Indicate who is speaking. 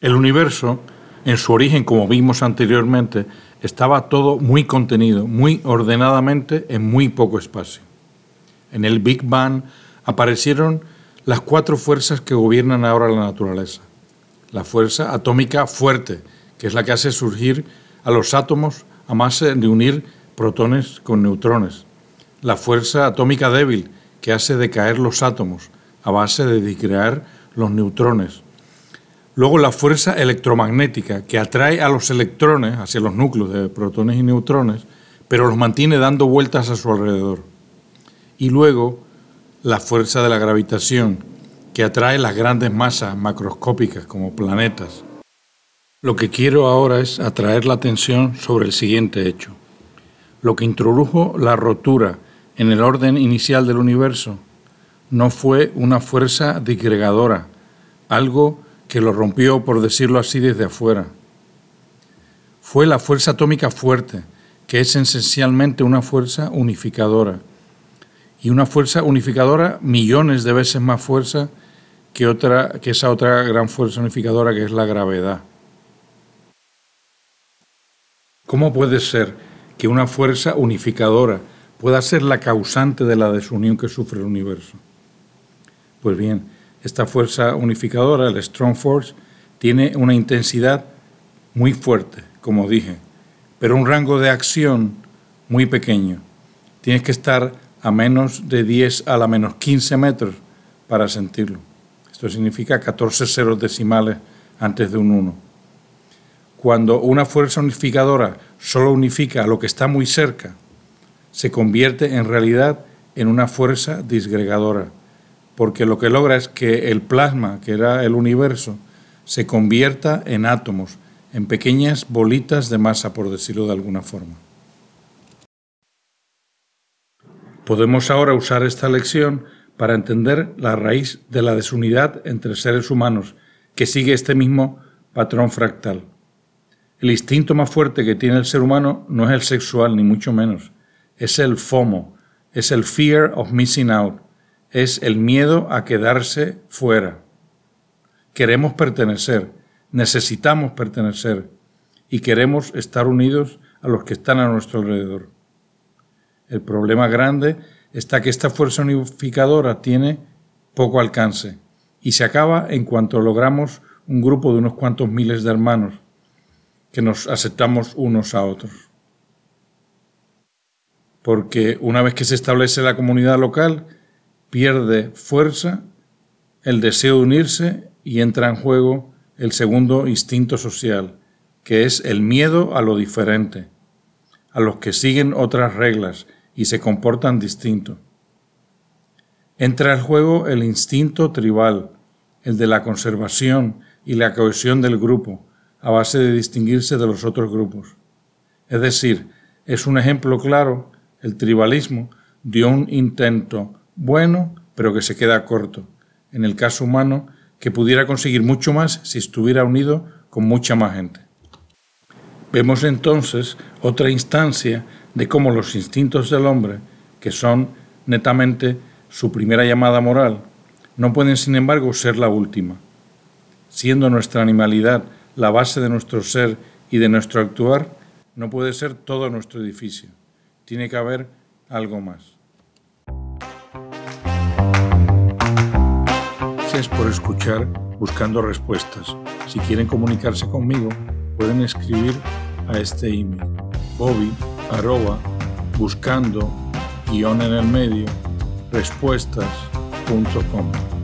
Speaker 1: El universo, en su origen, como vimos anteriormente, estaba todo muy contenido, muy ordenadamente en muy poco espacio. En el Big Bang aparecieron las cuatro fuerzas que gobiernan ahora la naturaleza. La fuerza atómica fuerte, que es la que hace surgir a los átomos a más de unir protones con neutrones. La fuerza atómica débil, que hace decaer los átomos a base de disgregar los neutrones. Luego la fuerza electromagnética, que atrae a los electrones hacia los núcleos de protones y neutrones, pero los mantiene dando vueltas a su alrededor. Y luego la fuerza de la gravitación, que atrae las grandes masas macroscópicas como planetas. Lo que quiero ahora es atraer la atención sobre el siguiente hecho. Lo que introdujo la rotura en el orden inicial del universo no fue una fuerza disgregadora, algo que lo rompió, por decirlo así, desde afuera. Fue la fuerza atómica fuerte, que es esencialmente una fuerza unificadora. Y una fuerza unificadora millones de veces más fuerza que, otra, que esa otra gran fuerza unificadora que es la gravedad. ¿Cómo puede ser que una fuerza unificadora pueda ser la causante de la desunión que sufre el universo? Pues bien, esta fuerza unificadora, el Strong Force, tiene una intensidad muy fuerte, como dije, pero un rango de acción muy pequeño. Tienes que estar a menos de 10 a la menos 15 metros para sentirlo. Esto significa 14 ceros decimales antes de un 1. Cuando una fuerza unificadora solo unifica a lo que está muy cerca, se convierte en realidad en una fuerza disgregadora porque lo que logra es que el plasma, que era el universo, se convierta en átomos, en pequeñas bolitas de masa, por decirlo de alguna forma. Podemos ahora usar esta lección para entender la raíz de la desunidad entre seres humanos, que sigue este mismo patrón fractal. El instinto más fuerte que tiene el ser humano no es el sexual, ni mucho menos, es el FOMO, es el fear of missing out, es el miedo a quedarse fuera. Queremos pertenecer, necesitamos pertenecer y queremos estar unidos a los que están a nuestro alrededor. El problema grande está que esta fuerza unificadora tiene poco alcance y se acaba en cuanto logramos un grupo de unos cuantos miles de hermanos que nos aceptamos unos a otros. Porque una vez que se establece la comunidad local, pierde fuerza el deseo de unirse y entra en juego el segundo instinto social, que es el miedo a lo diferente, a los que siguen otras reglas y se comportan distinto. Entra en juego el instinto tribal, el de la conservación y la cohesión del grupo, a base de distinguirse de los otros grupos. Es decir, es un ejemplo claro, el tribalismo, de un intento bueno, pero que se queda corto. En el caso humano, que pudiera conseguir mucho más si estuviera unido con mucha más gente. Vemos entonces otra instancia de cómo los instintos del hombre, que son netamente su primera llamada moral, no pueden sin embargo ser la última. Siendo nuestra animalidad la base de nuestro ser y de nuestro actuar, no puede ser todo nuestro edificio. Tiene que haber algo más. Por escuchar Buscando Respuestas. Si quieren comunicarse conmigo, pueden escribir a este email bobby arroba buscando guion en el medio respuestas.com.